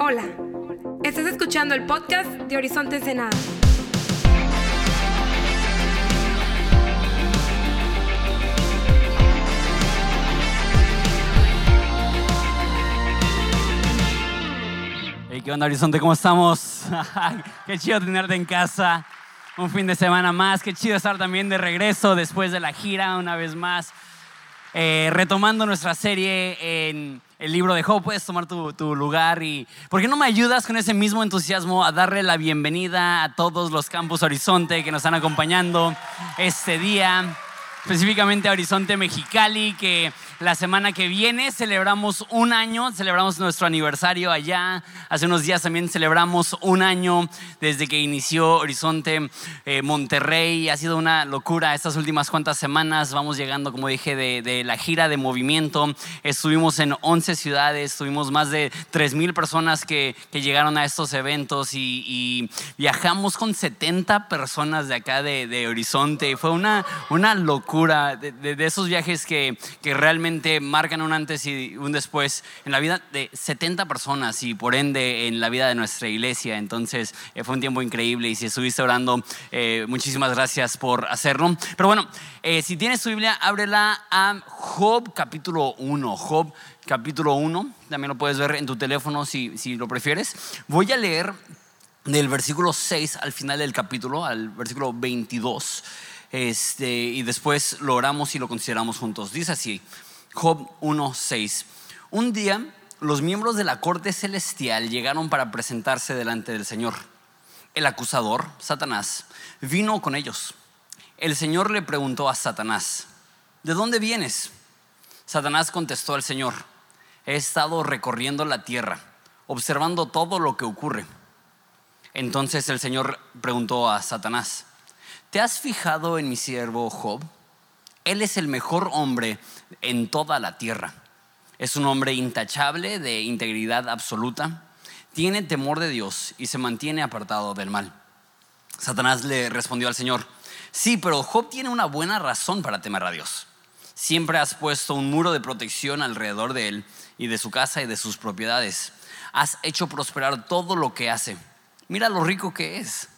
Hola, estás escuchando el podcast de Horizonte Ensenada. Hey, ¿Qué onda, Horizonte? ¿Cómo estamos? Qué chido tenerte en casa. Un fin de semana más. Qué chido estar también de regreso después de la gira una vez más. Eh, retomando nuestra serie en el libro de Job, puedes tomar tu, tu, lugar y ¿por qué no me ayudas con ese mismo entusiasmo a darle la bienvenida a todos los campus Horizonte que nos están acompañando este día? Específicamente a Horizonte Mexicali, que la semana que viene celebramos un año, celebramos nuestro aniversario allá. Hace unos días también celebramos un año desde que inició Horizonte eh, Monterrey. Ha sido una locura estas últimas cuantas semanas. Vamos llegando, como dije, de, la gira de movimiento. Estuvimos en 11 ciudades, tuvimos más de 3 mil personas que, que, llegaron a estos eventos y, y, viajamos con 70 personas de acá de, de Horizonte. Fue una, una locura de, esos viajes que, que realmente marcan un antes y un después en la vida de 70 personas y por ende en la vida de nuestra iglesia. Entonces eh, fue un tiempo increíble y si estuviste orando, eh, muchísimas gracias por hacerlo. Pero bueno, eh, si tienes tu Biblia, ábrela a Job capítulo 1. Job capítulo 1, también lo puedes ver en tu teléfono si, si lo prefieres. Voy a leer del versículo 6 al final del capítulo, al versículo 22. Este, y después lo oramos y lo consideramos juntos. Dice así, Job 1.6. Un día los miembros de la corte celestial llegaron para presentarse delante del Señor. El acusador, Satanás, vino con ellos. El Señor le preguntó a Satanás, ¿de dónde vienes? Satanás contestó al Señor, he estado recorriendo la tierra, observando todo lo que ocurre. Entonces el Señor preguntó a Satanás, ¿te has fijado en mi siervo Job? Él es el mejor hombre en toda la tierra. Es un hombre intachable, de integridad absoluta. Tiene temor de Dios y se mantiene apartado del mal. Satanás le respondió al Señor, sí, pero Job tiene una buena razón para temer a Dios. Siempre has puesto un muro de protección alrededor de él y de su casa y de sus propiedades. Has hecho prosperar todo lo que hace. Mira lo rico que es.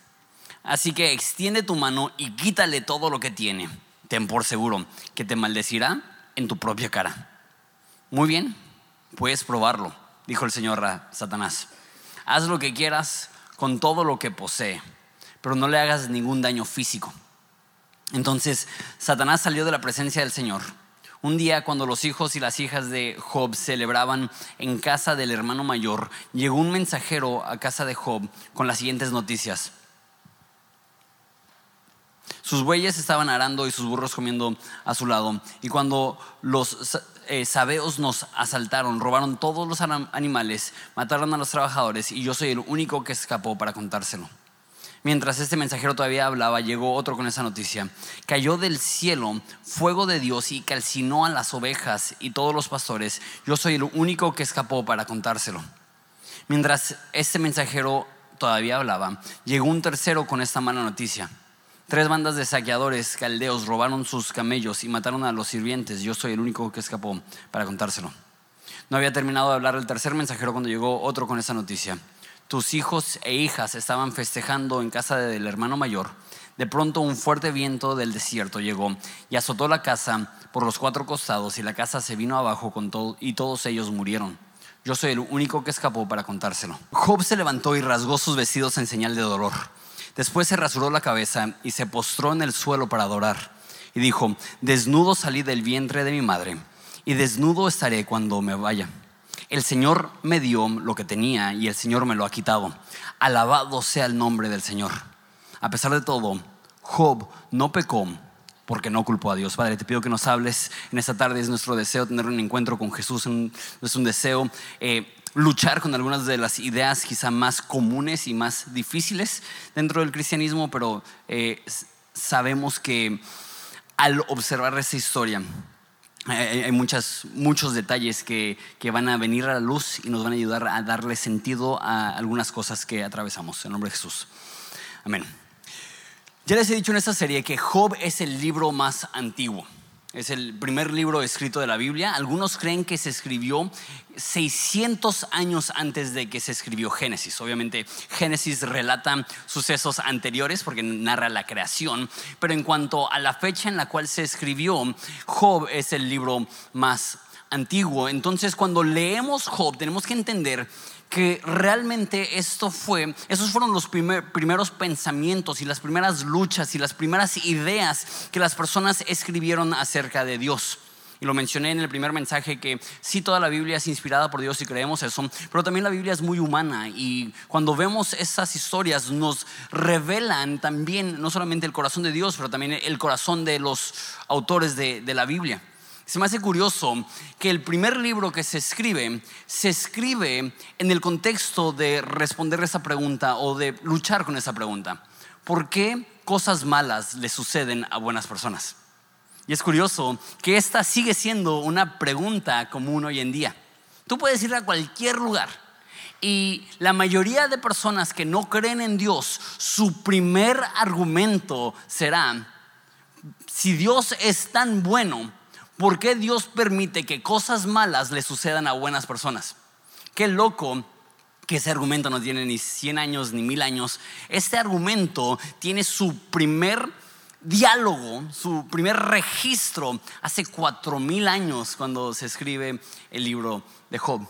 Así que extiende tu mano y quítale todo lo que tiene ten por seguro que te maldecirá en tu propia cara. Muy bien, puedes probarlo, dijo el Señor a Satanás. Haz lo que quieras con todo lo que posee, pero no le hagas ningún daño físico. Entonces Satanás salió de la presencia del Señor. Un día cuando los hijos y las hijas de Job celebraban en casa del hermano mayor, llegó un mensajero a casa de Job con las siguientes noticias. Sus bueyes estaban arando y sus burros comiendo a su lado. Y cuando los eh, sabeos nos asaltaron, robaron todos los animales, mataron a los trabajadores y yo soy el único que escapó para contárselo. Mientras este mensajero todavía hablaba, llegó otro con esa noticia. Cayó del cielo fuego de Dios y calcinó a las ovejas y todos los pastores. Yo soy el único que escapó para contárselo. Mientras este mensajero todavía hablaba, llegó un tercero con esta mala noticia. Tres bandas de saqueadores caldeos robaron sus camellos y mataron a los sirvientes. Yo soy el único que escapó para contárselo. No había terminado de hablar el tercer mensajero cuando llegó otro con esa noticia. Tus hijos e hijas estaban festejando en casa del hermano mayor. De pronto un fuerte viento del desierto llegó y azotó la casa por los cuatro costados y la casa se vino abajo con todo, y todos ellos murieron. Yo soy el único que escapó para contárselo. Job se levantó y rasgó sus vestidos en señal de dolor. Después se rasuró la cabeza y se postró en el suelo para adorar. Y dijo, desnudo salí del vientre de mi madre y desnudo estaré cuando me vaya. El Señor me dio lo que tenía y el Señor me lo ha quitado. Alabado sea el nombre del Señor. A pesar de todo, Job no pecó porque no culpó a Dios. Padre, te pido que nos hables en esta tarde. Es nuestro deseo tener un encuentro con Jesús. Es un deseo eh, luchar con algunas de las ideas quizá más comunes y más difíciles dentro del cristianismo, pero eh, sabemos que al observar esa historia hay muchas, muchos detalles que, que, van a venir a la luz y nos van a ayudar a darle sentido a algunas cosas que atravesamos. En nombre de Jesús. Amén. Ya les he dicho en esta serie que Job es el libro más antiguo. Es el primer libro escrito de la Biblia. Algunos creen que se escribió 600 años antes de que se escribió Génesis. Obviamente Génesis relata sucesos anteriores porque narra la creación, pero en cuanto a la fecha en la cual se escribió, Job es el libro más antiguo. Entonces cuando leemos Job tenemos que entender que realmente esto fue, esos fueron los primeros pensamientos y las primeras luchas y las primeras ideas que las personas escribieron acerca de Dios. Y lo mencioné en el primer mensaje que sí toda la Biblia es inspirada por Dios y creemos eso, pero también la Biblia es muy humana y cuando vemos esas historias nos revelan también no solamente el corazón de Dios, pero también el corazón de los autores de, de la Biblia. Se me hace curioso que el primer libro que se escribe se escribe en el contexto de responder esa pregunta o de luchar con esa pregunta. ¿Por qué cosas malas le suceden a buenas personas? Y es curioso que esta sigue siendo una pregunta común hoy en día. Tú puedes ir a cualquier lugar y la mayoría de personas que no creen en Dios, su primer argumento será, si Dios es tan bueno, ¿Por qué Dios permite que cosas malas le sucedan a buenas personas? Qué loco que ese argumento no tiene ni 100 años ni 1000 años. Este argumento tiene su primer diálogo, su primer registro hace 4000 años cuando se escribe el libro de Job.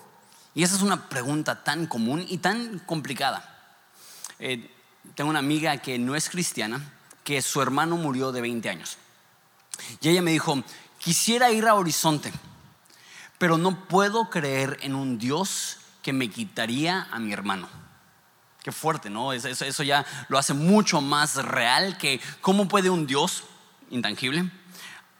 Y esa es una pregunta tan común y tan complicada. Eh, tengo una amiga que no es cristiana, que su hermano murió de 20 años. Y ella me dijo, Quisiera ir a Horizonte, pero no puedo creer en un Dios que me quitaría a mi hermano. Qué fuerte, ¿no? Eso, ya lo hace mucho más real que cómo puede un Dios intangible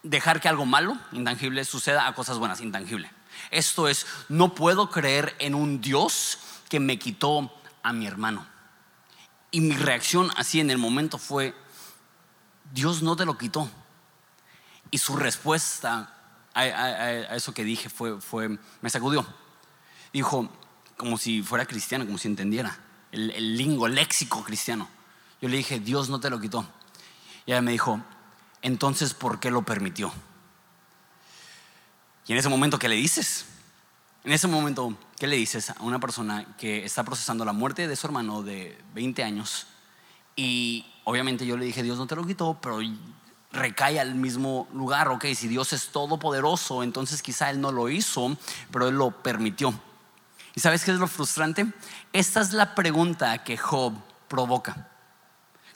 dejar que algo malo, intangible, suceda a cosas buenas, intangible. Esto es, no puedo creer en un Dios que me quitó a mi hermano. Y mi reacción así en el momento fue, Dios no te lo quitó, y su respuesta a, eso que dije fue, fue, me sacudió. Dijo, como si fuera cristiano, como si entendiera el, el lingo, el léxico cristiano. Yo le dije, Dios no te lo quitó. Y ella me dijo, entonces, ¿por qué lo permitió? Y en ese momento, ¿qué le dices? En ese momento, ¿qué le dices a una persona que está procesando la muerte de su hermano de 20 años? Y obviamente yo le dije, Dios no te lo quitó, pero recae al mismo lugar. Ok, si Dios es todopoderoso, entonces quizá Él no lo hizo, pero Él lo permitió. ¿Y sabes qué es lo frustrante? Esta es la pregunta que Job provoca.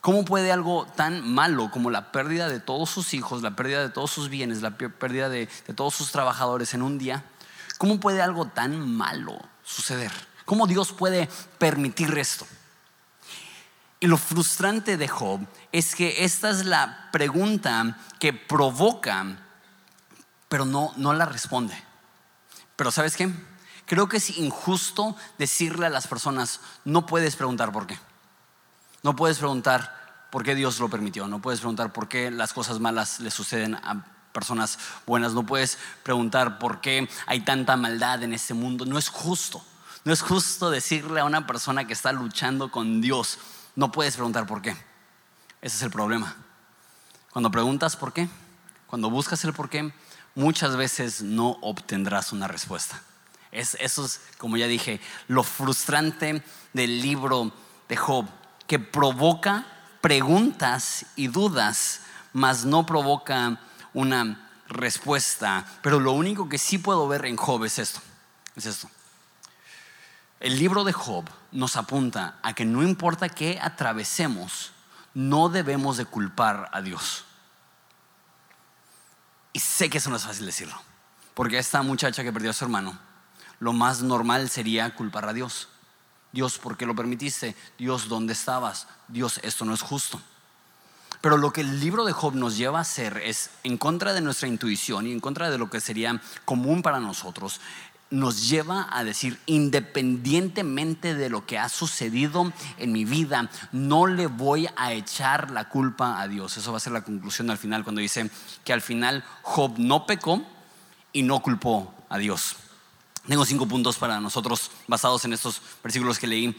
¿Cómo puede algo tan malo como la pérdida de todos sus hijos, la pérdida de todos sus bienes, la pérdida de, de todos sus trabajadores en un día, cómo puede algo tan malo suceder? ¿Cómo Dios puede permitir esto? Y lo frustrante de Job es que esta es la pregunta que provoca, pero no, no la responde. Pero ¿sabes qué? Creo que es injusto decirle a las personas, no puedes preguntar por qué. No puedes preguntar por qué Dios lo permitió. No puedes preguntar por qué las cosas malas le suceden a personas buenas. No puedes preguntar por qué hay tanta maldad en este mundo. No es justo. No es justo decirle a una persona que está luchando con Dios, no puedes preguntar por qué. Ese es el problema. Cuando preguntas por qué, cuando buscas el por qué, muchas veces no obtendrás una respuesta. Es, eso es, como ya dije, lo frustrante del libro de Job, que provoca preguntas y dudas, mas no provoca una respuesta. Pero lo único que sí puedo ver en Job es esto. Es esto. El libro de Job nos apunta a que no importa qué atravesemos, no debemos de culpar a Dios. Y sé que eso no es fácil decirlo, porque esta muchacha que perdió a su hermano, lo más normal sería culpar a Dios. Dios, ¿por qué lo permitiste? Dios, ¿dónde estabas? Dios, esto no es justo. Pero lo que el libro de Job nos lleva a hacer es, en contra de nuestra intuición y en contra de lo que sería común para nosotros, nos lleva a decir, independientemente de lo que ha sucedido en mi vida, no le voy a echar la culpa a Dios. Eso va a ser la conclusión al final, cuando dice que al final Job no pecó y no culpó a Dios. Tengo cinco puntos para nosotros basados en estos versículos que leí.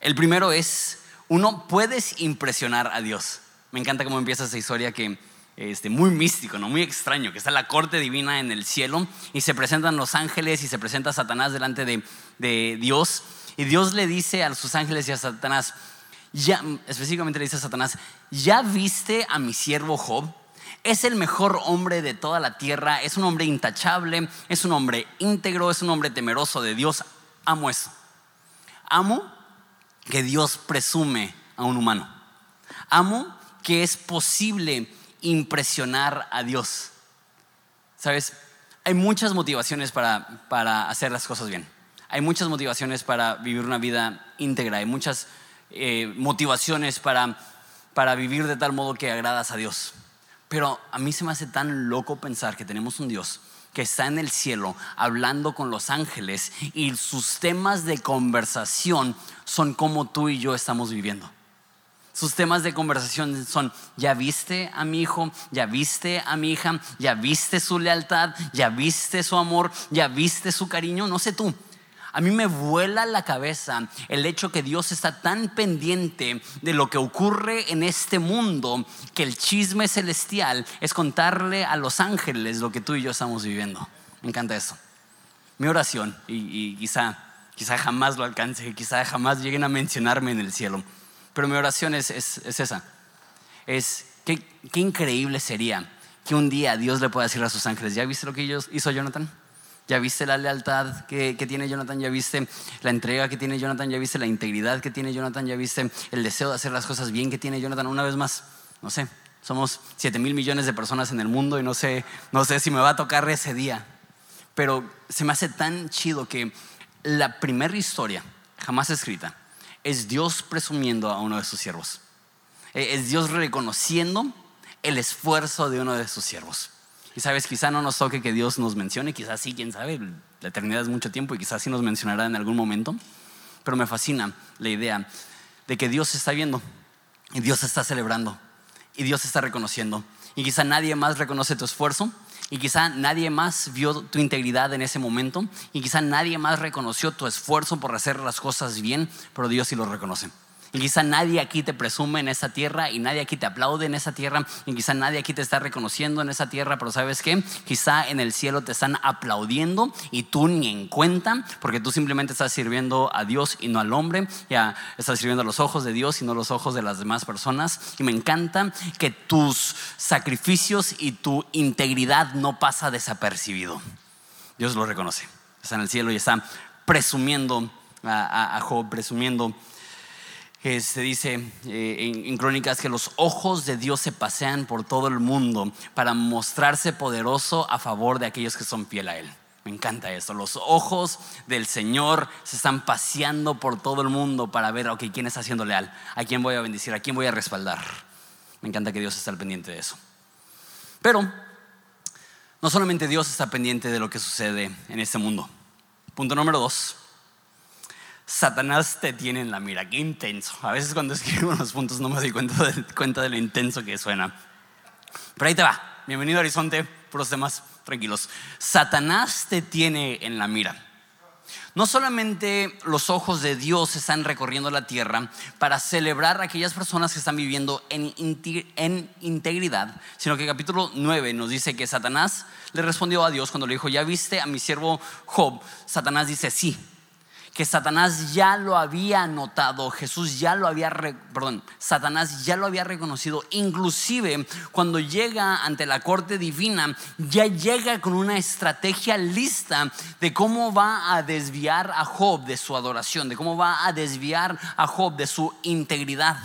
El primero es, uno, puedes impresionar a Dios. Me encanta cómo empieza esa historia que este, muy místico, ¿no? muy extraño, que está la corte divina en el cielo y se presentan los ángeles y se presenta Satanás delante de, de Dios. Y Dios le dice a sus ángeles y a Satanás, ya, específicamente le dice a Satanás, ¿ya viste a mi siervo Job? Es el mejor hombre de toda la tierra, es un hombre intachable, es un hombre íntegro, es un hombre temeroso de Dios. Amo eso. Amo que Dios presume a un humano. Amo que es posible impresionar a Dios. ¿Sabes? Hay muchas motivaciones para, para hacer las cosas bien. Hay muchas motivaciones para vivir una vida íntegra. Hay muchas eh, motivaciones para, para vivir de tal modo que agradas a Dios. Pero a mí se me hace tan loco pensar que tenemos un Dios que está en el cielo hablando con los ángeles y sus temas de conversación son como tú y yo estamos viviendo. Sus temas de conversación son, ya viste a mi hijo, ya viste a mi hija, ya viste su lealtad, ya viste su amor, ya viste su cariño, no sé tú. A mí me vuela la cabeza el hecho que Dios está tan pendiente de lo que ocurre en este mundo que el chisme celestial es contarle a los ángeles lo que tú y yo estamos viviendo. Me encanta eso. Mi oración, y, quizá, quizá jamás lo alcance, quizá jamás lleguen a mencionarme en el cielo pero mi oración es, esa. Es qué, qué increíble sería que un día Dios le pueda decir a sus ángeles, ¿ya viste lo que hizo Jonathan? ¿Ya viste la lealtad que, que, tiene Jonathan? ¿Ya viste la entrega que tiene Jonathan? ¿Ya viste la integridad que tiene Jonathan? ¿Ya viste el deseo de hacer las cosas bien que tiene Jonathan? Una vez más, no sé, somos 7 mil millones de personas en el mundo y no sé, no sé si me va a tocar ese día. Pero se me hace tan chido que la primera historia jamás escrita es Dios presumiendo a uno de sus siervos. E, es Dios reconociendo el esfuerzo de uno de sus siervos. Y sabes, quizá no nos toque que Dios nos mencione, quizás sí, quién sabe, la eternidad es mucho tiempo y quizás sí nos mencionará en algún momento. Pero me fascina la idea de que Dios está viendo y Dios está celebrando y Dios está reconociendo. Y quizá nadie más reconoce tu esfuerzo, y quizá nadie más vio tu integridad en ese momento y quizá nadie más reconoció tu esfuerzo por hacer las cosas bien, pero Dios sí lo reconoce. Y quizá nadie aquí te presume en esa tierra y nadie aquí te aplaude en esa tierra y quizá nadie aquí te está reconociendo en esa tierra, pero ¿sabes qué? Quizá en el cielo te están aplaudiendo y tú ni en cuenta porque tú simplemente estás sirviendo a Dios y no al hombre, ya estás sirviendo a los ojos de Dios y no a los ojos de las demás personas. Y me encanta que tus sacrificios y tu integridad no pasa desapercibido. Dios lo reconoce. Está en el cielo y está presumiendo a, a Job, presumiendo se dice eh, en, Crónicas que los ojos de Dios se pasean por todo el mundo para mostrarse poderoso a favor de aquellos que son fiel a Él. Me encanta esto. Los ojos del Señor se están paseando por todo el mundo para ver, ok, quién está siendo leal, a quién voy a bendecir, a quién voy a respaldar. Me encanta que Dios esté al pendiente de eso. Pero no solamente Dios está pendiente de lo que sucede en este mundo. Punto número dos. Satanás te tiene en la mira, qué intenso. A veces cuando escribo unos puntos no me doy cuenta de, cuenta de lo intenso que suena. Pero ahí te va. Bienvenido a Horizonte, puros temas tranquilos. Satanás te tiene en la mira. No solamente los ojos de Dios están recorriendo la tierra para celebrar a aquellas personas que están viviendo en, en, integridad, sino que el capítulo 9 nos dice que Satanás le respondió a Dios cuando le dijo, ¿ya viste a mi siervo Job? Satanás dice, sí, que Satanás ya lo había notado, Jesús ya lo había, perdón, Satanás ya lo había reconocido, inclusive cuando llega ante la corte divina, ya llega con una estrategia lista de cómo va a desviar a Job de su adoración, de cómo va a desviar a Job de su integridad.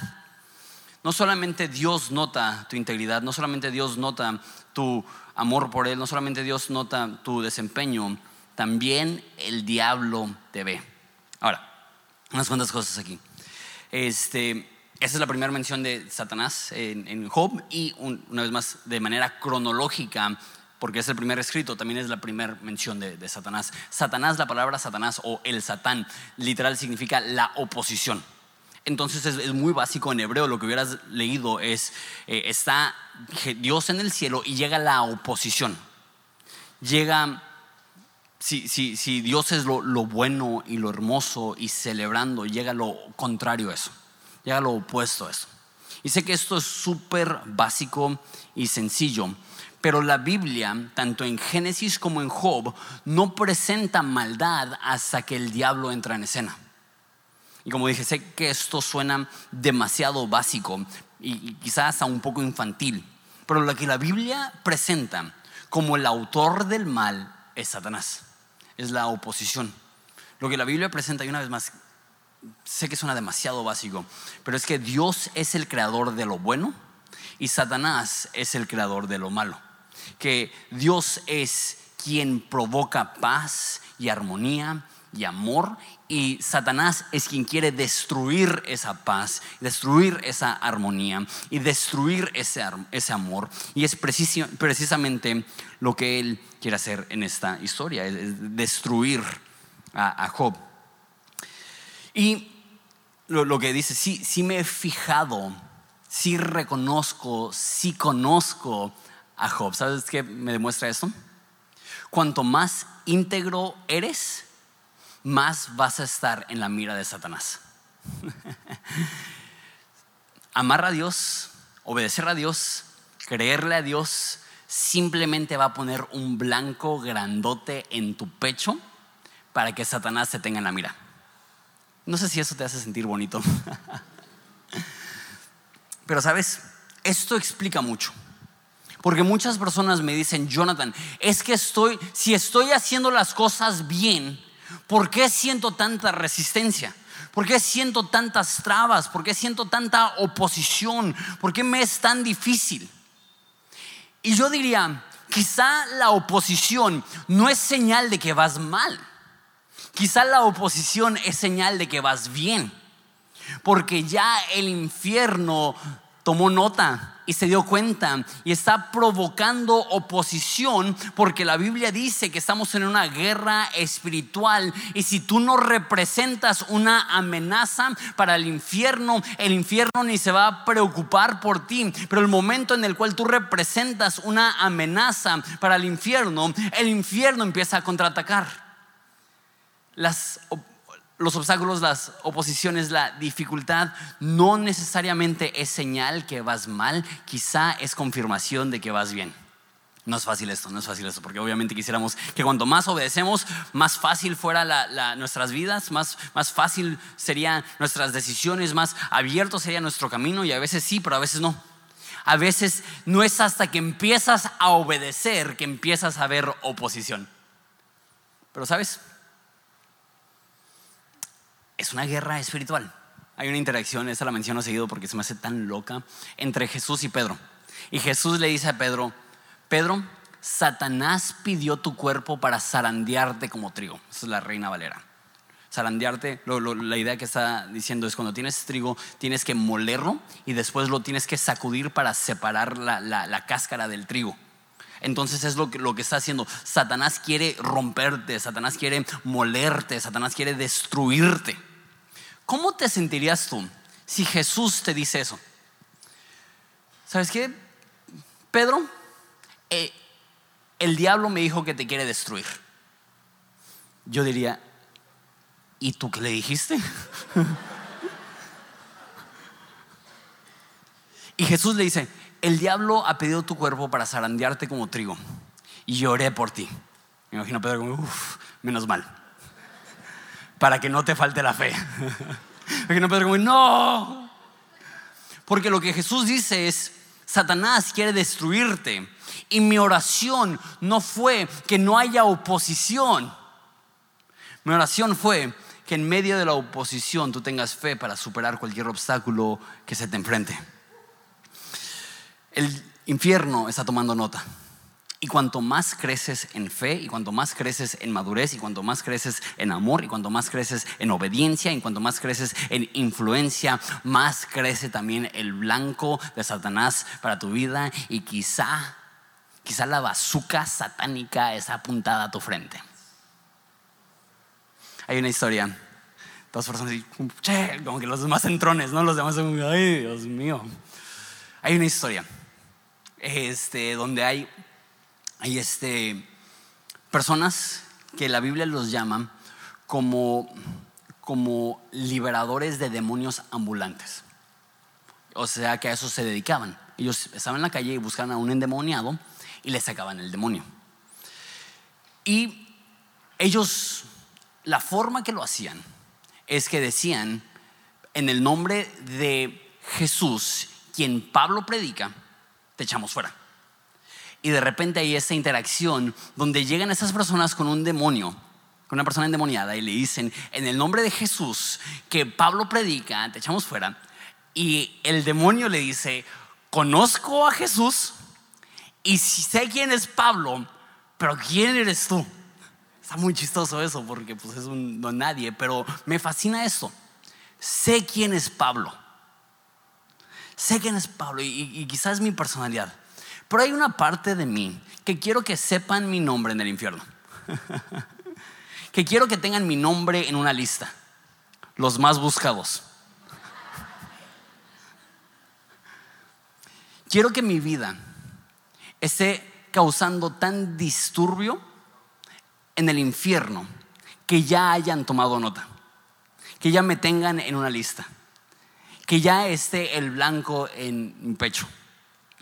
No solamente Dios nota tu integridad, no solamente Dios nota tu amor por Él, no solamente Dios nota tu desempeño, también el diablo te ve. Ahora, unas cuantas cosas aquí. Este, esa es la primera mención de Satanás en, Job y una vez más de manera cronológica, porque es el primer escrito, también es la primera mención de, Satanás. Satanás, la palabra Satanás o el Satán, literal significa la oposición. Entonces es, muy básico en hebreo, lo que hubieras leído es, eh, está Dios en el cielo y llega la oposición. Llega si, Dios es lo, bueno y lo hermoso y celebrando, llega lo contrario a eso, llega lo opuesto a eso. Y sé que esto es súper básico y sencillo, pero la Biblia, tanto en Génesis como en Job, no presenta maldad hasta que el diablo entra en escena. Y como dije, sé que esto suena demasiado básico y quizás hasta un poco infantil, pero lo que la Biblia presenta como el autor del mal es Satanás, es la oposición. Lo que la Biblia presenta, y una vez más, sé que suena demasiado básico, pero es que Dios es el creador de lo bueno y Satanás es el creador de lo malo. Que Dios es quien provoca paz y armonía y amor y Satanás es quien quiere destruir esa paz, destruir esa armonía y destruir ese, ese amor. Y es precisamente lo que él quiere hacer en esta historia, es destruir a, Job. Y lo, que dice, sí, sí me he fijado, sí reconozco, sí conozco a Job. ¿Sabes qué me demuestra esto? Cuanto más íntegro eres, más vas a estar en la mira de Satanás. Amar a Dios, obedecer a Dios, creerle a Dios, simplemente va a poner un blanco grandote en tu pecho para que Satanás te tenga en la mira. No sé si eso te hace sentir bonito. Pero sabes, esto explica mucho. Porque muchas personas me dicen, Jonathan, es que estoy, si estoy haciendo las cosas bien, ¿Por qué siento tanta resistencia? ¿Por qué siento tantas trabas? ¿Por qué siento tanta oposición? ¿Por qué me es tan difícil? Y yo diría, quizá la oposición no es señal de que vas mal. Quizá la oposición es señal de que vas bien. Porque ya el infierno tomó nota y se dio cuenta y está provocando oposición porque la Biblia dice que estamos en una guerra espiritual y si tú no representas una amenaza para el infierno, el infierno ni se va a preocupar por ti, pero el momento en el cual tú representas una amenaza para el infierno, el infierno empieza a contraatacar. Las los obstáculos, las oposiciones, la dificultad no necesariamente es señal que vas mal, quizá es confirmación de que vas bien. No es fácil esto, no es fácil esto, porque obviamente quisiéramos que cuanto más obedecemos, más fácil fuera nuestras vidas, más, más fácil serían nuestras decisiones, más abierto sería nuestro camino y a veces sí, pero a veces no. A veces no es hasta que empiezas a obedecer que empiezas a ver oposición. Pero sabes, es una guerra espiritual. Hay una interacción, esa la menciono seguido porque se me hace tan loca, entre Jesús y Pedro. Y Jesús le dice a Pedro, Pedro, Satanás pidió tu cuerpo para zarandearte como trigo. Esa es la reina Valera. Zarandearte, la idea que está diciendo es cuando tienes trigo, tienes que molerlo y después lo tienes que sacudir para separar la, cáscara del trigo. Entonces es lo que está haciendo. Satanás quiere romperte, Satanás quiere molerte, Satanás quiere destruirte. ¿Cómo te sentirías tú si Jesús te dice eso? ¿Sabes qué? Pedro, eh, el diablo me dijo que te quiere destruir. Yo diría, ¿y tú qué le dijiste? y Jesús le dice, el diablo ha pedido tu cuerpo para zarandearte como trigo. Y lloré por ti. Me imagino a Pedro como, uff, menos mal para que no te falte la fe. Porque no no. Porque lo que Jesús dice es, Satanás quiere destruirte. Y mi oración no fue que no haya oposición. Mi oración fue que en medio de la oposición tú tengas fe para superar cualquier obstáculo que se te enfrente. El infierno está tomando nota. Y cuanto más creces en fe, y cuanto más creces en madurez, y cuanto más creces en amor, y cuanto más creces en obediencia, y cuanto más creces en influencia, más crece también el blanco de Satanás para tu vida. Y quizá, quizá la bazuca satánica está apuntada a tu frente. Hay una historia. Dos personas che, como que los demás entrones, ¿no? Los demás son, ay, Dios mío. Hay una historia este, donde hay hay este, personas que la Biblia los llama como, como liberadores de demonios ambulantes. o sea que a eso se dedicaban. Ellos estaban en la calle y buscaban a un endemoniado y le sacaban el demonio. Y ellos, la forma que lo hacían es que decían, en el nombre de Jesús, quien Pablo predica, te echamos fuera. Y de repente hay esta interacción donde llegan esas personas con un demonio, con una persona endemoniada, y le dicen, en el nombre de Jesús, que Pablo predica, te echamos fuera. Y el demonio le dice, conozco a Jesús y sé quién es Pablo, pero ¿quién eres tú? Está muy chistoso eso porque pues es un no nadie, pero me fascina eso. Sé quién es Pablo. Sé quién es Pablo y, y quizás es mi personalidad. Pero hay una parte de mí que quiero que sepan mi nombre en el infierno. que quiero que tengan mi nombre en una lista. Los más buscados. Quiero que mi vida esté causando tan disturbio en el infierno que ya hayan tomado nota, que ya me tengan en una lista, que ya esté el blanco en mi pecho.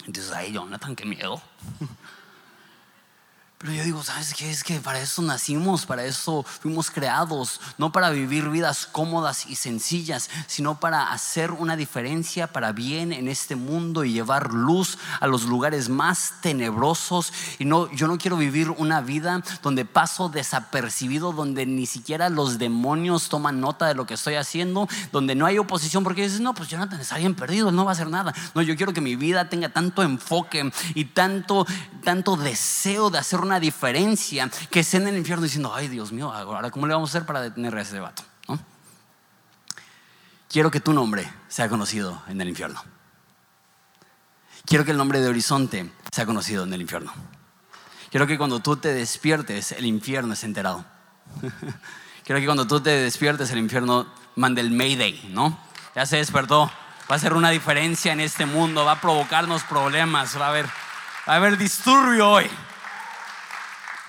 Entonces, ay, Jonathan, qué miedo. Pero yo digo, ¿sabes qué? Es que para eso nacimos, para eso fuimos creados, no para vivir vidas cómodas y sencillas, sino para hacer una diferencia para bien en este mundo y llevar luz a los lugares más tenebrosos. Y no, yo no quiero vivir una vida donde paso desapercibido, donde ni siquiera los demonios toman nota de lo que estoy haciendo, donde no hay oposición, porque dices, no, pues Jonathan está bien perdido, no va a hacer nada. No, yo quiero que mi vida tenga tanto enfoque y tanto, tanto deseo de hacer una diferencia que estén en el infierno diciendo, ay Dios mío, ahora cómo le vamos a hacer para detener ese vato. Quiero que tu nombre sea conocido en el infierno. Quiero que el nombre de Horizonte sea conocido en el infierno. Quiero que cuando tú te despiertes, el infierno esté enterado. Quiero que cuando tú te despiertes, el infierno mande el Mayday, ¿no? Ya se despertó. Va a ser una diferencia en este mundo. Va a provocarnos problemas. Va a haber, va a haber disturbio hoy.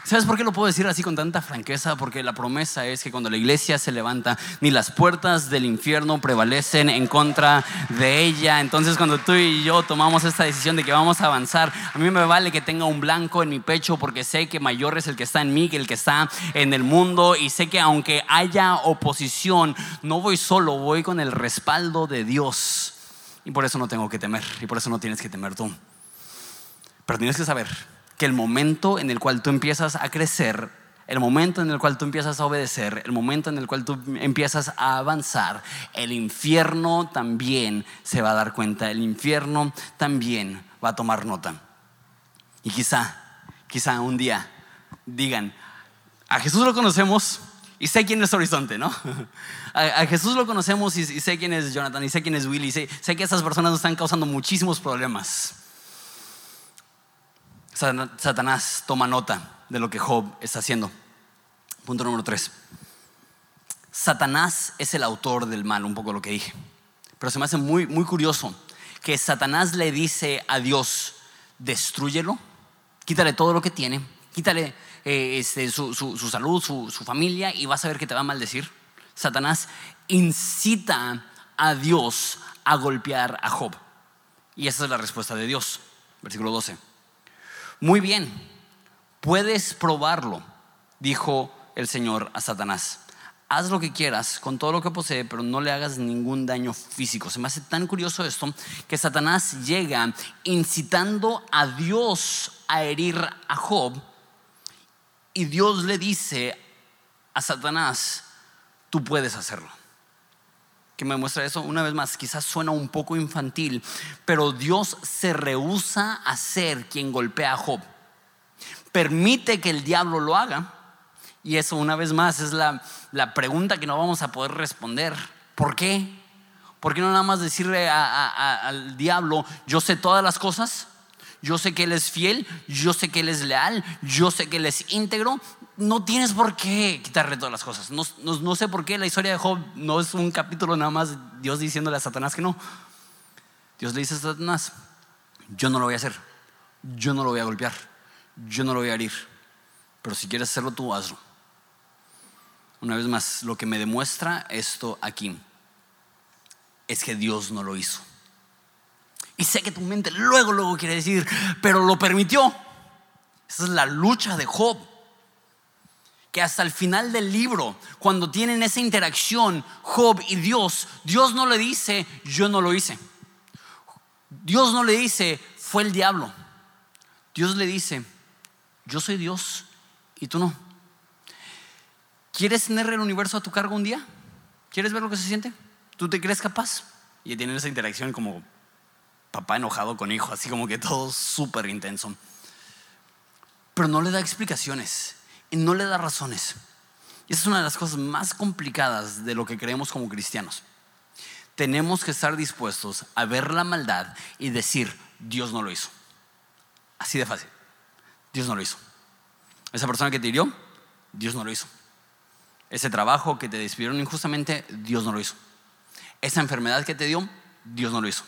¿Sabes por qué lo puedo decir así con tanta franqueza? Porque la promesa es que cuando la iglesia se levanta, ni las puertas del infierno prevalecen en contra de ella. Entonces cuando tú y yo tomamos esta decisión de que vamos a avanzar, a mí me vale que tenga un blanco en mi pecho porque sé que mayor es el que está en mí que el que está en el mundo. Y sé que aunque haya oposición, no voy solo, voy con el respaldo de Dios. Y por eso no tengo que temer. Y por eso no tienes que temer tú. Pero tienes que saber que el momento en el cual tú empiezas a crecer, el momento en el cual tú empiezas a obedecer, el momento en el cual tú empiezas a avanzar, el infierno también se va a dar cuenta, el infierno también va a tomar nota. Y quizá, quizá un día digan, a Jesús lo conocemos y sé quién es Horizonte, ¿no? A, Jesús lo conocemos y, sé quién es Jonathan y sé quién es Willy, sé, sé que esas personas nos están causando muchísimos problemas. Satanás toma nota de lo que Job está haciendo. Punto número tres. Satanás es el autor del mal, un poco lo que dije. Pero se me hace muy, muy curioso que Satanás le dice a Dios, destruyelo, quítale todo lo que tiene, quítale eh, este, su, salud, su, su familia y vas a ver que te va a maldecir. Satanás incita a Dios a golpear a Job. Y esa es la respuesta de Dios. Versículo 12. Muy bien, puedes probarlo, dijo el Señor a Satanás. Haz lo que quieras con todo lo que posee, pero no le hagas ningún daño físico. Se me hace tan curioso esto que Satanás llega incitando a Dios a herir a Job y Dios le dice a Satanás, tú puedes hacerlo que me muestra eso una vez más, quizás suena un poco infantil, pero Dios se rehúsa a ser quien golpea a Job. Permite que el diablo lo haga. Y eso una vez más es la, la pregunta que no vamos a poder responder. ¿Por qué? ¿Por qué no nada más decirle al diablo, yo sé todas las cosas? Yo sé que Él es fiel, yo sé que Él es leal, yo sé que Él es íntegro. No tienes por qué quitarle todas las cosas. No, sé por qué la historia de Job no es un capítulo nada más Dios diciéndole a Satanás que no. Dios le dice a Satanás, yo no lo voy a hacer, yo no lo voy a golpear, yo no lo voy a herir, pero si quieres hacerlo tú, hazlo. Una vez más, lo que me demuestra esto aquí es que Dios no lo hizo. Y sé que tu mente luego, luego quiere decir, pero lo permitió. Esa es la lucha de Job. Que hasta el final del libro, cuando tienen esa interacción, Job y Dios, Dios no le dice, yo no lo hice. Dios no le dice, fue el diablo. Dios le dice, yo soy Dios y tú no. ¿Quieres tener el universo a tu cargo un día? ¿Quieres ver lo que se siente? ¿Tú te crees capaz? Y tienen esa interacción como papá enojado con hijo, así como que todo súper intenso. Pero no le da explicaciones y no le da razones. Y esa es una de las cosas más complicadas de lo que creemos como cristianos. Tenemos que estar dispuestos a ver la maldad y decir, Dios no lo hizo. Así de fácil. Dios no lo hizo. Esa persona que te hirió, Dios no lo hizo. Ese trabajo que te despidieron injustamente, Dios no lo hizo. Esa enfermedad que te dio, Dios no lo hizo.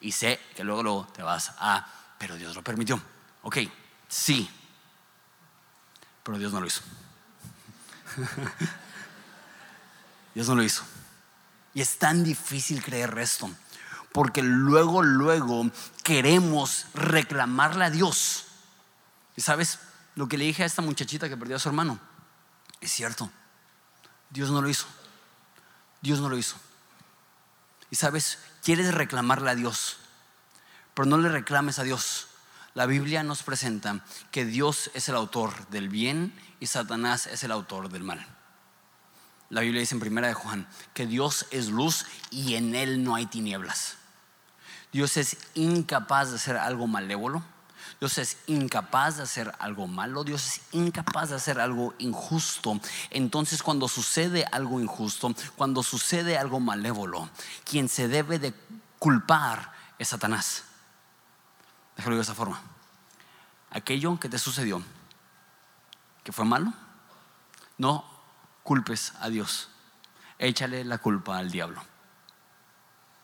Y sé que luego, luego te vas a, pero Dios lo permitió. Ok, sí, pero Dios no lo hizo. Dios no lo hizo. Y es tan difícil creer esto, porque luego, luego queremos reclamarle a Dios. Y sabes, lo que le dije a esta muchachita que perdió a su hermano, es cierto. Dios no lo hizo. Dios no lo hizo. Sabes, quieres reclamarle a Dios, pero no le reclames a Dios. La Biblia nos presenta que Dios es el autor del bien y Satanás es el autor del mal. La Biblia dice en primera de Juan que Dios es luz y en él no hay tinieblas. Dios es incapaz de hacer algo malévolo Dios es incapaz de hacer algo malo, Dios es incapaz de hacer algo injusto. Entonces cuando sucede algo injusto, cuando sucede algo malévolo, quien se debe de culpar es Satanás. Déjalo de esa forma. Aquello que te sucedió, que fue malo, no culpes a Dios. Échale la culpa al diablo.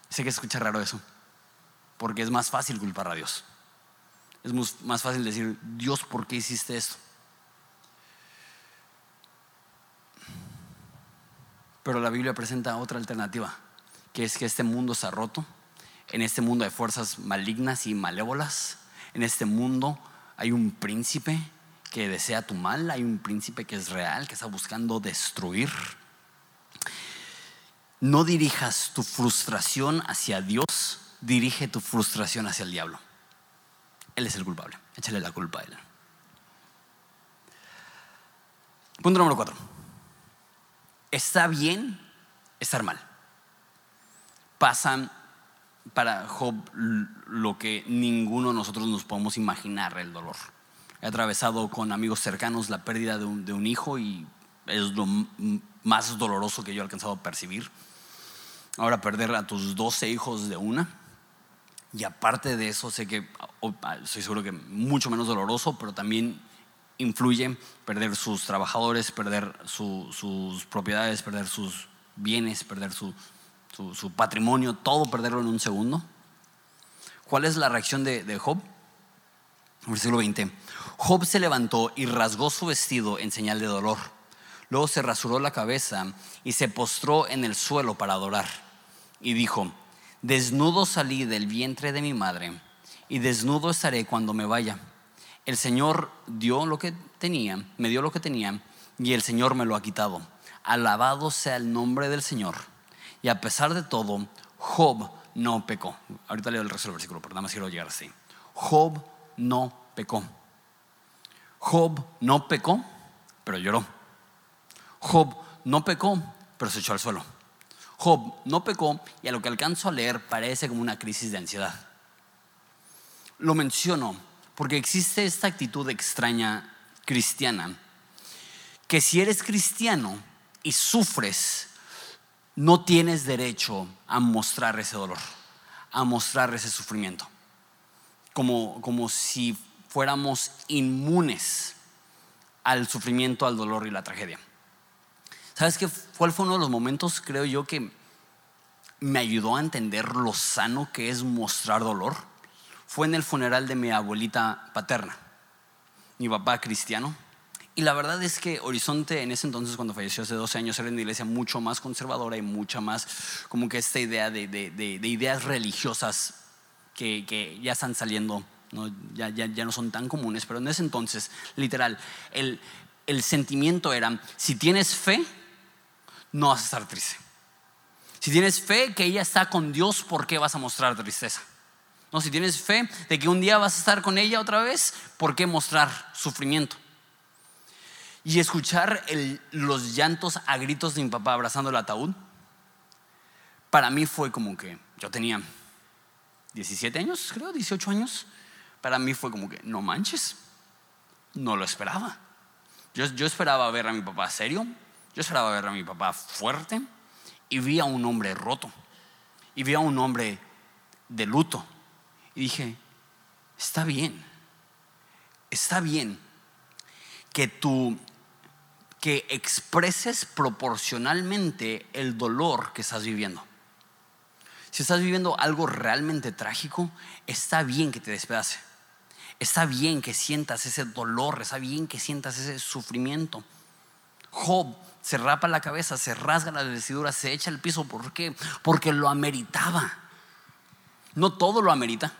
Sé que escucha raro eso, porque es más fácil culpar a Dios es más fácil decir, Dios, ¿por qué hiciste esto? Pero la Biblia presenta otra alternativa, que es que este mundo se ha roto, en este mundo hay fuerzas malignas y malévolas, en este mundo hay un príncipe que desea tu mal, hay un príncipe que es real, que está buscando destruir. No dirijas tu frustración hacia Dios, dirige tu frustración hacia el diablo. Él es el culpable. Échale la culpa a Él. Punto número cuatro. Está bien estar mal. Pasa para Job lo que ninguno de nosotros nos podemos imaginar, el dolor. He atravesado con amigos cercanos la pérdida de un, de un hijo y es lo más doloroso que yo he alcanzado a percibir. Ahora perder a tus 12 hijos de una y aparte de eso, sé que, estoy seguro que mucho menos doloroso, pero también influye perder sus trabajadores, perder sus propiedades, perder sus bienes, perder su, su, patrimonio, todo perderlo en un segundo. ¿Cuál es la reacción de Job? Versículo 20. Job se levantó y rasgó su vestido en señal de dolor. Luego se rasuró la cabeza y se postró en el suelo para adorar. Y dijo, Desnudo salí del vientre de mi madre y desnudo estaré cuando me vaya. El Señor dio lo que tenía, me dio lo que tenía y el Señor me lo ha quitado. Alabado sea el nombre del Señor. Y a pesar de todo, Job no pecó. Ahorita leo el resto del versículo, pero nada más quiero llegar así. Job no pecó. Job no pecó, pero lloró. Job no pecó, pero se echó al suelo. Job no pecó y a lo que alcanzo a leer parece como una crisis de ansiedad. Lo menciono porque existe esta actitud extraña cristiana que si eres cristiano y sufres, no tienes derecho a mostrar ese dolor, a mostrar ese sufrimiento, como, como si fuéramos inmunes al sufrimiento, al dolor y la tragedia. ¿Sabes qué? ¿Cuál fue uno de los momentos, creo yo, que me ayudó a entender lo sano que es mostrar dolor? Fue en el funeral de mi abuelita paterna, mi papá cristiano. Y la verdad es que Horizonte en ese entonces, cuando falleció hace 12 años, era una iglesia mucho más conservadora y mucha más como que esta idea de, de ideas religiosas que, que ya están saliendo, ¿no? Ya, ya, ya, no son tan comunes, pero en ese entonces, literal, el, el sentimiento era, si tienes fe, no vas a estar triste. Si tienes fe que ella está con Dios, ¿por qué vas a mostrar tristeza? No, si tienes fe de que un día vas a estar con ella otra vez, ¿por qué mostrar sufrimiento? Y escuchar los llantos a gritos de mi papá abrazando el ataúd, para mí fue como que yo tenía 17 años, creo, 18 años. Para mí fue como que, no manches, no lo esperaba. Yo, yo esperaba ver a mi papá serio, yo esperaba ver a mi papá fuerte y vi a un hombre roto y vi a un hombre de luto. Y dije, está bien, está bien que tú que expreses proporcionalmente el dolor que estás viviendo. Si estás viviendo algo realmente trágico, está bien que te despedace. Está bien que sientas ese dolor, está bien que sientas ese sufrimiento. Job se rapa la cabeza, se rasga las vestiduras, se echa al piso. ¿Por qué? Porque lo ameritaba. No todo lo amerita.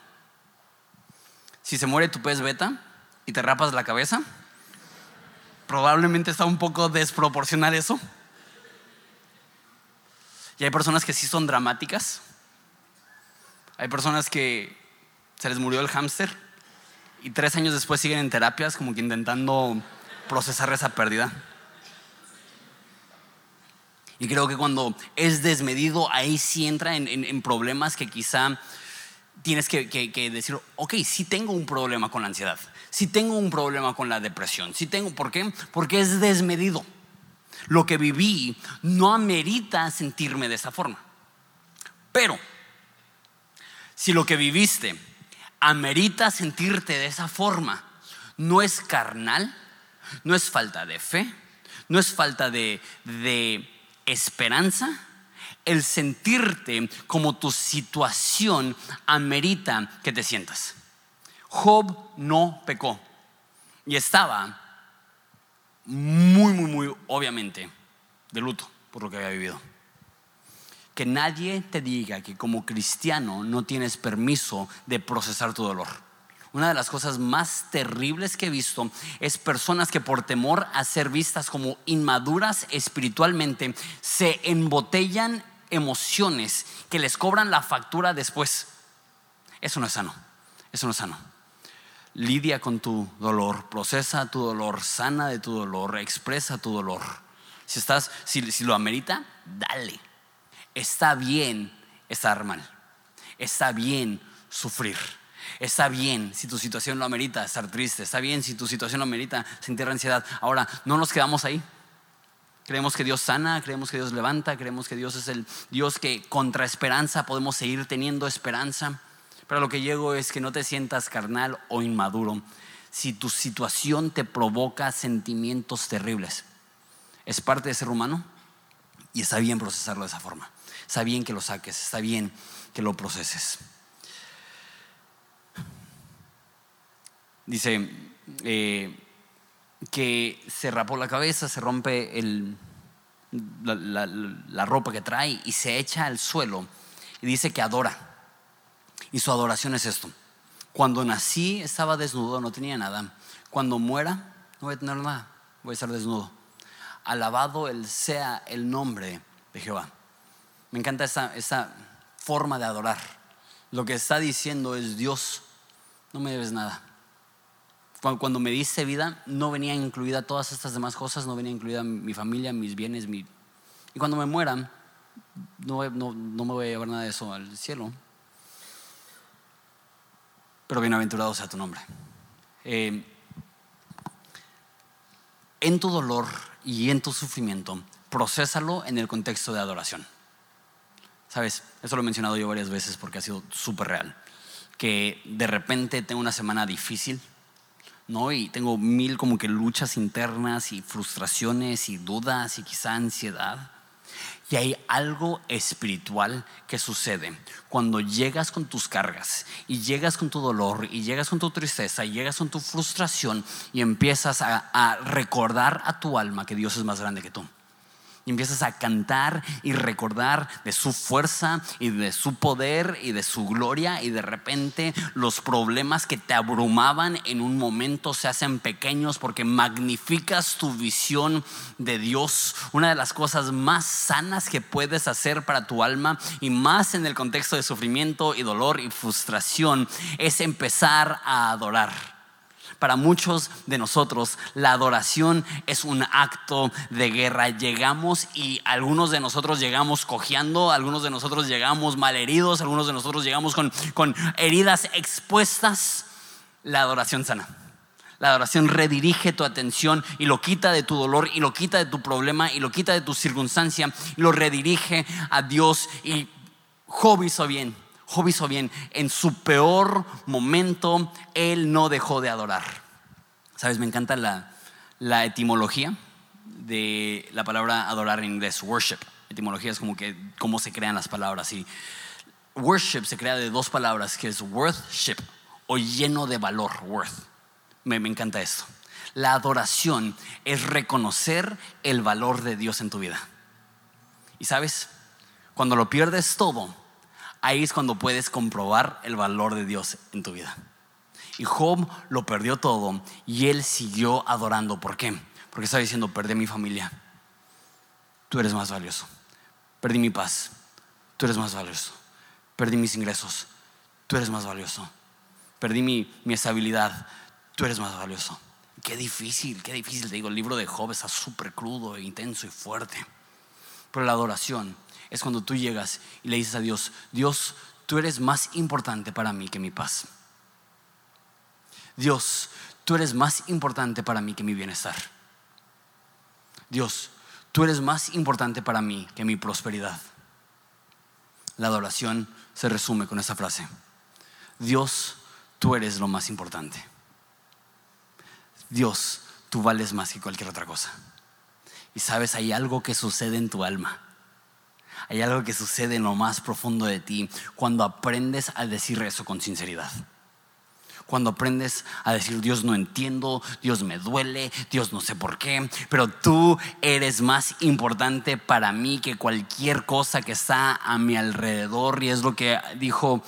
Si se muere tu pez beta y te rapas la cabeza, probablemente está un poco desproporcional eso. Y hay personas que sí son dramáticas. Hay personas que se les murió el hámster y tres años después siguen en terapias como que intentando procesar esa pérdida. Y creo que cuando es desmedido, ahí sí entra en, problemas que quizá tienes que, decir, ok, sí tengo un problema con la ansiedad si tengo un problema con la depresión, si tengo, ¿por qué? Porque es desmedido. Lo que viví no amerita sentirme de esa forma. Pero, si lo que viviste amerita sentirte de esa forma, no es carnal, no es falta de fe, no es falta de esperanza, el sentirte como tu situación amerita que te sientas. Job no pecó y estaba muy, muy, muy, obviamente, de luto por lo que había vivido. Que nadie te diga que como cristiano no tienes permiso de procesar tu dolor. Una de las cosas más terribles que he visto es personas que por temor a ser vistas como inmaduras espiritualmente se embotellan emociones que les cobran la factura después. Eso no es sano. Eso no es sano lidia con tu dolor, procesa tu dolor, sana de tu dolor, expresa tu dolor. Si estás, si, lo amerita, dale. Está bien estar mal. Está bien sufrir. Está bien si tu situación lo amerita estar triste. Está bien si tu situación lo amerita sentir ansiedad. Ahora, no nos quedamos ahí. Creemos que Dios sana, creemos que Dios levanta, creemos que Dios es el Dios que contra esperanza podemos seguir teniendo esperanza. Pero lo que llego es que no te sientas carnal o inmaduro si tu situación te provoca sentimientos terribles. Es parte de ser humano y está bien procesarlo de esa forma. Está bien que lo saques, está bien que lo proceses. Dice eh, que se rapó la cabeza, se rompe la ropa que trae y se echa al suelo y dice que adora. Y su adoración es esto. Cuando nací estaba desnudo, no tenía nada. Cuando muera, no voy a tener nada, voy a estar desnudo. Alabado el sea el nombre de Jehová. Me encanta esa, forma de adorar. Lo que está diciendo es Dios, no me debes nada. Cuando me diste vida, no venía incluida todas estas demás cosas, no venía incluida mi familia, mis bienes, mi... y cuando me mueran, no, no, no me voy a llevar nada de eso al cielo pero bienaventurado sea tu nombre. Eh, en tu dolor y en tu sufrimiento, procésalo en el contexto de adoración. Sabes, eso lo he mencionado yo varias veces porque ha sido súper real. Que de repente tengo una semana difícil, ¿no? Y tengo mil como que luchas internas y frustraciones y dudas y quizá ansiedad. Y hay algo espiritual que sucede cuando llegas con tus cargas y llegas con tu dolor y llegas con tu tristeza y llegas con tu frustración y empiezas a, recordar a tu alma que Dios es más grande que tú y empiezas a cantar y recordar de su fuerza y de su poder y de su gloria y de repente los problemas que te abrumaban en un momento se hacen pequeños porque magnificas tu visión de Dios. Una de las cosas más sanas que puedes hacer para tu alma y más en el contexto de sufrimiento y dolor y frustración es empezar a adorar para muchos de nosotros la adoración es un acto de guerra. Llegamos y algunos de nosotros llegamos cojeando, algunos de nosotros llegamos malheridos, algunos de nosotros llegamos con, con heridas expuestas. La adoración sana. La adoración redirige tu atención y lo quita de tu dolor y lo quita de tu problema y lo quita de tu circunstancia y lo redirige a Dios. Y Job hizo bien. Job hizo bien. En su peor momento, él no dejó de adorar. Sabes, me encanta la, etimología de la palabra adorar en inglés, worship. Etimología es como que cómo se crean las palabras. Y worship se crea de dos palabras, que es worthship o lleno de valor, worth. Me, me encanta esto. La adoración es reconocer el valor de Dios en tu vida. Y sabes, cuando lo pierdes todo, ahí es cuando puedes comprobar el valor de Dios en tu vida. Y Job lo perdió todo y él siguió adorando. ¿Por qué? Porque estaba diciendo, perdí mi familia. Tú eres más valioso. Perdí mi paz. Tú eres más valioso. Perdí mis ingresos. Tú eres más valioso. Perdí mi, mi estabilidad. Tú eres más valioso. Qué difícil, qué difícil. Te digo, el libro de Job está súper crudo, e intenso y fuerte. Pero la adoración es cuando tú llegas y le dices a Dios, Dios, tú eres más importante para mí que mi paz. Dios, tú eres más importante para mí que mi bienestar. Dios, tú eres más importante para mí que mi prosperidad. La adoración se resume con esa frase. Dios, tú eres lo más importante. Dios, tú vales más que cualquier otra cosa. Y sabes, hay algo que sucede en tu alma hay algo que sucede en lo más profundo de ti cuando aprendes a decir eso con sinceridad. Cuando aprendes a decir, Dios no entiendo, Dios me duele, Dios no sé por qué, pero tú eres más importante para mí que cualquier cosa que está a mi alrededor. Y es lo que dijo,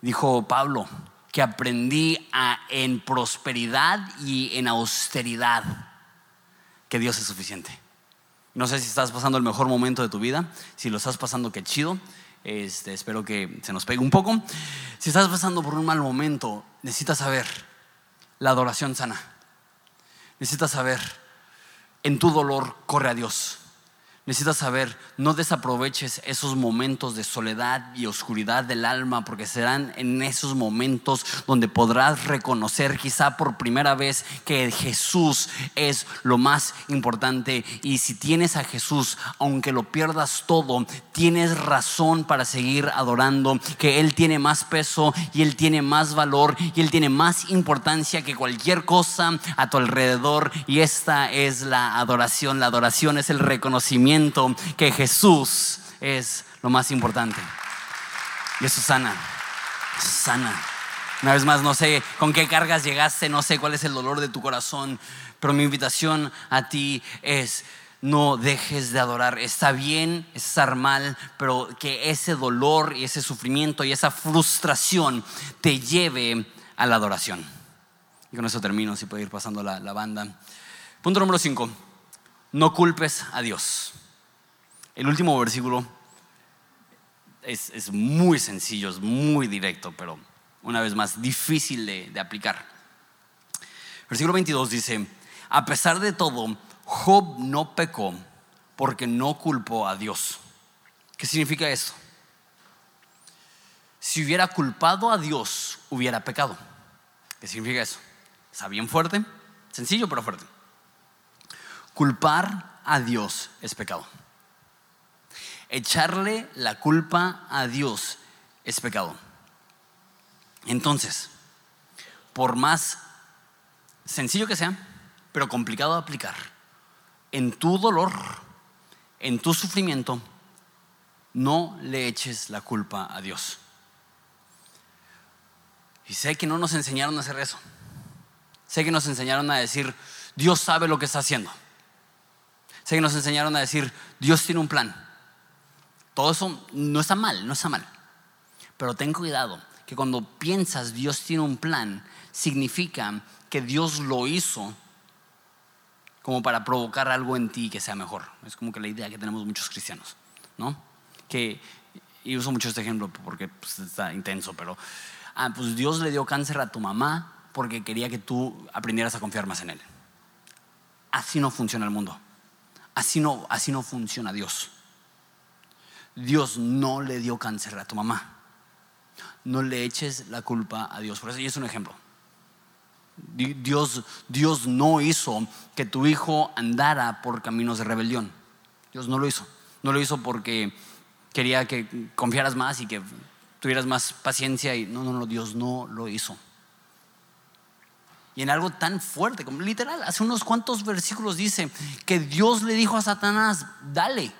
dijo Pablo, que aprendí en prosperidad y en austeridad, que Dios es suficiente. No sé si estás pasando el mejor momento de tu vida. Si lo estás pasando, qué chido. Este, espero que se nos pegue un poco. Si estás pasando por un mal momento, necesitas saber la adoración sana. Necesitas saber, en tu dolor, corre a Dios. Necesitas saber, no desaproveches esos momentos de soledad y oscuridad del alma, porque serán en esos momentos donde podrás reconocer quizá por primera vez que Jesús es lo más importante. Y si tienes a Jesús, aunque lo pierdas todo, tienes razón para seguir adorando, que Él tiene más peso y Él tiene más valor y Él tiene más importancia que cualquier cosa a tu alrededor. Y esta es la adoración. La adoración es el reconocimiento que Jesús es lo más importante. Y eso sana, sana. Una vez más, no sé con qué cargas llegaste, no sé cuál es el dolor de tu corazón, pero mi invitación a ti es no dejes de adorar. Está bien estar mal, pero que ese dolor y ese sufrimiento y esa frustración te lleve a la adoración. Y con eso termino, si puedo ir pasando la, la banda. Punto número 5. No culpes a Dios. El último versículo es, muy sencillo, es muy directo, pero una vez más difícil de, de aplicar. Versículo 22 dice, a pesar de todo, Job no pecó porque no culpó a Dios. ¿Qué significa eso? Si hubiera culpado a Dios, hubiera pecado. ¿Qué significa eso? Está bien fuerte, sencillo pero fuerte. Culpar a Dios es pecado. Echarle la culpa a Dios es pecado. Entonces, por más sencillo que sea, pero complicado de aplicar, en tu dolor, en tu sufrimiento, no le eches la culpa a Dios. Y sé que no nos enseñaron a hacer eso. Sé que nos enseñaron a decir, Dios sabe lo que está haciendo. Sé que nos enseñaron a decir, Dios tiene un plan. Todo eso no está mal, no está mal. Pero ten cuidado, que cuando piensas Dios tiene un plan, significa que Dios lo hizo como para provocar algo en ti que sea mejor. Es como que la idea que tenemos muchos cristianos, ¿no? Que, y uso mucho este ejemplo porque pues, está intenso, pero ah, pues Dios le dio cáncer a tu mamá porque quería que tú aprendieras a confiar más en Él. Así no funciona el mundo. Así no, así no funciona Dios. Dios no le dio cáncer a tu mamá. No le eches la culpa a Dios. Por eso, y es un ejemplo. Dios, Dios no hizo que tu hijo andara por caminos de rebelión. Dios no lo hizo. No lo hizo porque quería que confiaras más y que tuvieras más paciencia. Y no, no, no, Dios no lo hizo. Y en algo tan fuerte, como literal, hace unos cuantos versículos dice que Dios le dijo a Satanás, dale.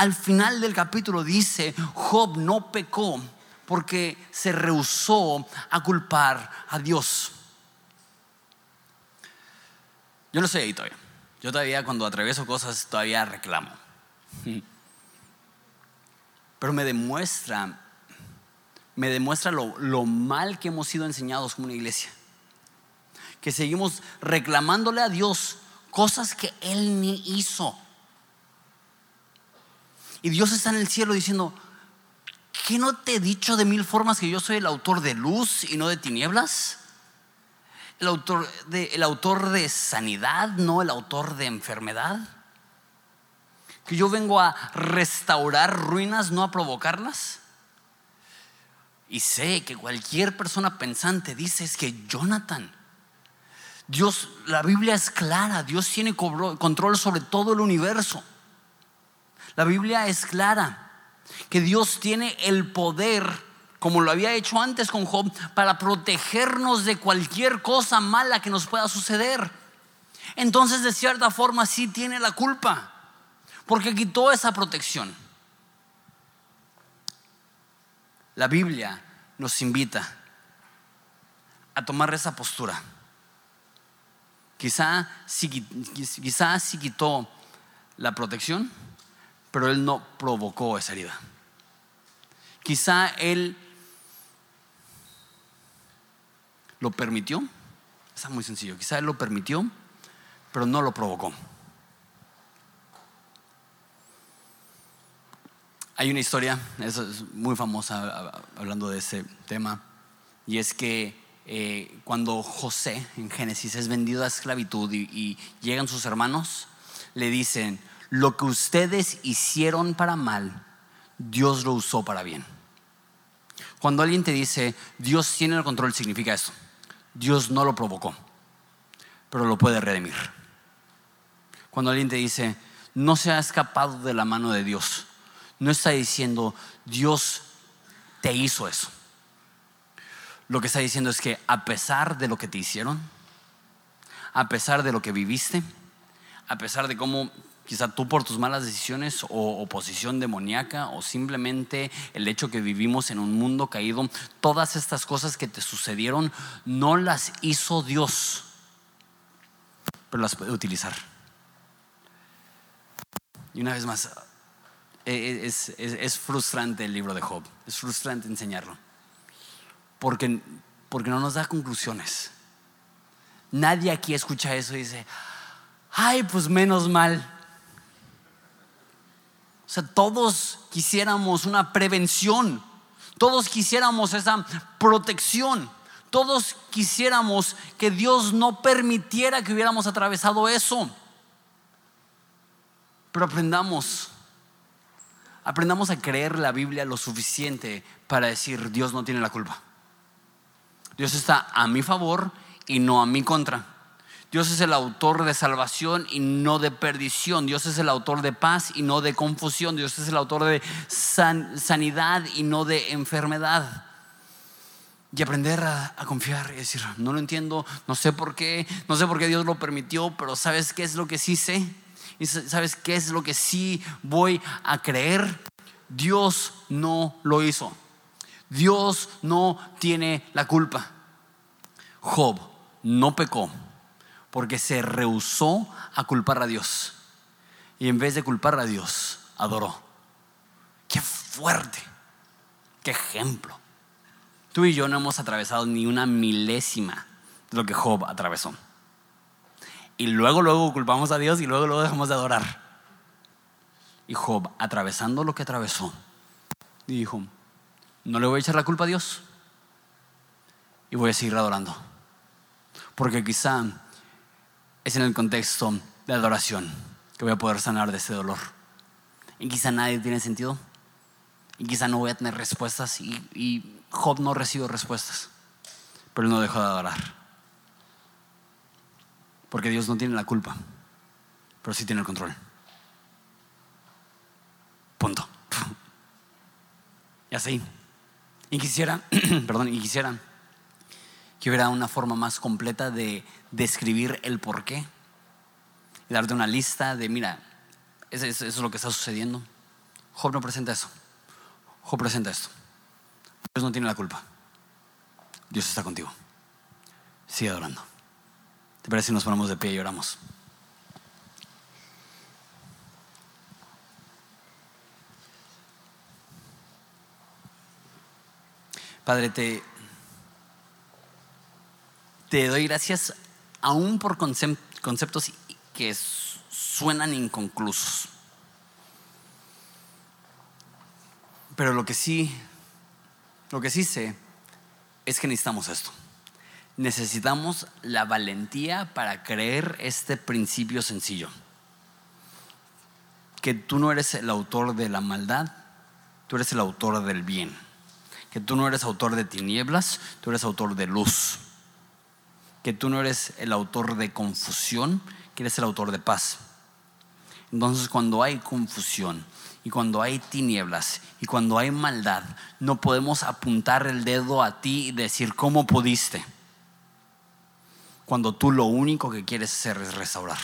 Al final del capítulo dice, Job no pecó porque se rehusó a culpar a Dios. Yo no soy ahí todavía. Yo todavía cuando atravieso cosas todavía reclamo. Pero me demuestra, me demuestra lo, lo mal que hemos sido enseñados como una iglesia. Que seguimos reclamándole a Dios cosas que Él ni hizo. Y Dios está en el cielo diciendo, ¿qué no te he dicho de mil formas que yo soy el autor de luz y no de tinieblas? El autor de, el autor de sanidad, no el autor de enfermedad. Que yo vengo a restaurar ruinas, no a provocarlas. Y sé que cualquier persona pensante dice es que Jonathan, Dios, la Biblia es clara, Dios tiene control sobre todo el universo. La Biblia es clara que Dios tiene el poder, como lo había hecho antes con Job, para protegernos de cualquier cosa mala que nos pueda suceder. Entonces, de cierta forma, sí tiene la culpa, porque quitó esa protección. La Biblia nos invita a tomar esa postura. Quizá si, quizá si quitó la protección, pero Él no provocó esa herida. Quizá Él lo permitió, está muy sencillo, quizá Él lo permitió, pero no lo provocó. Hay una historia, muy famosa hablando de ese tema, y es que eh, cuando José en Génesis es vendido a esclavitud y llegan sus hermanos, le dicen, lo que ustedes hicieron para mal, Dios lo usó para bien. Cuando alguien te dice, Dios tiene el control, significa eso. Dios no lo provocó, pero lo puede redimir. Cuando alguien te dice, no se ha escapado de la mano de Dios, no está diciendo, Dios te hizo eso. Lo que está diciendo es que a pesar de lo que te hicieron, a pesar de lo que viviste, a pesar de cómo quizá tú por tus malas decisiones o oposición demoníaca o simplemente el hecho que vivimos en un mundo caído, todas estas cosas que te sucedieron no las hizo Dios, pero las puede utilizar. Y una vez más, e, e, es, frustrante el libro de Job, es frustrante enseñarlo, porque, porque no nos da conclusiones. Nadie aquí escucha eso y dice, ay, pues menos mal, o sea, todos quisiéramos una prevención, todos quisiéramos esa protección, todos quisiéramos que Dios no permitiera que hubiéramos atravesado eso. Pero aprendamos, aprendamos a creer la Biblia lo suficiente para decir, Dios no tiene la culpa. Dios está a mi favor y no a mi contra. Dios es el autor de salvación y no de perdición. Dios es el autor de paz y no de confusión. Dios es el autor de sanidad y no de enfermedad. Y aprender a, confiar y decir, no lo entiendo, no sé por qué, no sé por qué Dios lo permitió, pero ¿sabes qué es lo que sí sé? ¿Y sabes qué es lo que sí voy a creer? Dios no lo hizo. Dios no tiene la culpa. Job no pecó porque se rehusó a culpar a Dios. Y en vez de culpar a Dios, adoró. Qué fuerte, qué ejemplo. Tú y yo no hemos atravesado ni una milésima de lo que Job atravesó. Y luego, luego culpamos a Dios y luego, luego dejamos de adorar. Y Job, atravesando lo que atravesó, dijo, no le voy a echar la culpa a Dios y voy a seguir adorando. Porque quizá es en el contexto de adoración que voy a poder sanar de ese dolor. Y quizá nadie tiene sentido. Y quizá no voy a tener respuestas. Y, Job no recibe respuestas. Pero no dejó de adorar. Porque Dios no tiene la culpa. Pero sí tiene el control. Punto. Y así. Y quisiera, perdón, y quisiera que hubiera una forma más completa de describir el por qué y darte una lista de, mira, eso, es lo que está sucediendo. Job no presenta eso. Job presenta esto. Dios no tiene la culpa. Dios está contigo. Sigue adorando. ¿Te parece si nos ponemos de pie y oramos? Padre, te, te doy gracias aún por conceptos que suenan inconclusos. Pero lo que sí, lo que sí sé es que necesitamos esto. Necesitamos la valentía para creer este principio sencillo. Que tú no eres el autor de la maldad, tú eres el autor del bien. Que tú no eres autor de tinieblas, tú eres autor de luz que tú no eres el autor de confusión, que eres el autor de paz. Entonces cuando hay confusión y cuando hay tinieblas y cuando hay maldad, no podemos apuntar el dedo a ti y decir, ¿cómo pudiste? Cuando tú lo único que quieres hacer es restaurar.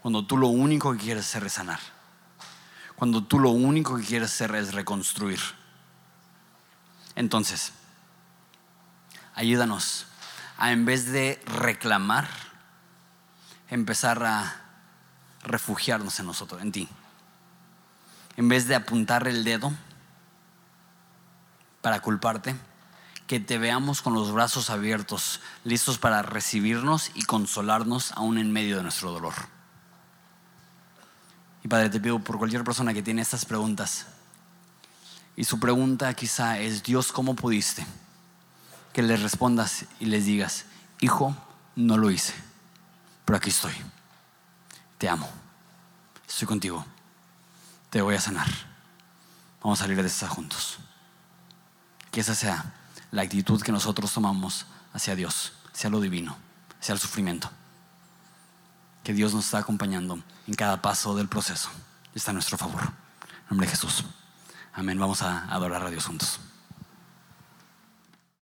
Cuando tú lo único que quieres hacer es sanar. Cuando tú lo único que quieres hacer es reconstruir. Entonces, ayúdanos a en vez de reclamar, empezar a refugiarnos en nosotros, en ti. En vez de apuntar el dedo para culparte, que te veamos con los brazos abiertos, listos para recibirnos y consolarnos aún en medio de nuestro dolor. Y Padre, te pido por cualquier persona que tiene estas preguntas, y su pregunta quizá es, Dios, ¿cómo pudiste? Que les respondas y les digas, hijo, no lo hice, pero aquí estoy. Te amo. Estoy contigo. Te voy a sanar. Vamos a salir de esta juntos. Que esa sea la actitud que nosotros tomamos hacia Dios, hacia lo divino, hacia el sufrimiento. Que Dios nos está acompañando en cada paso del proceso. Está a nuestro favor. En nombre de Jesús. Amén. Vamos a adorar a Dios juntos.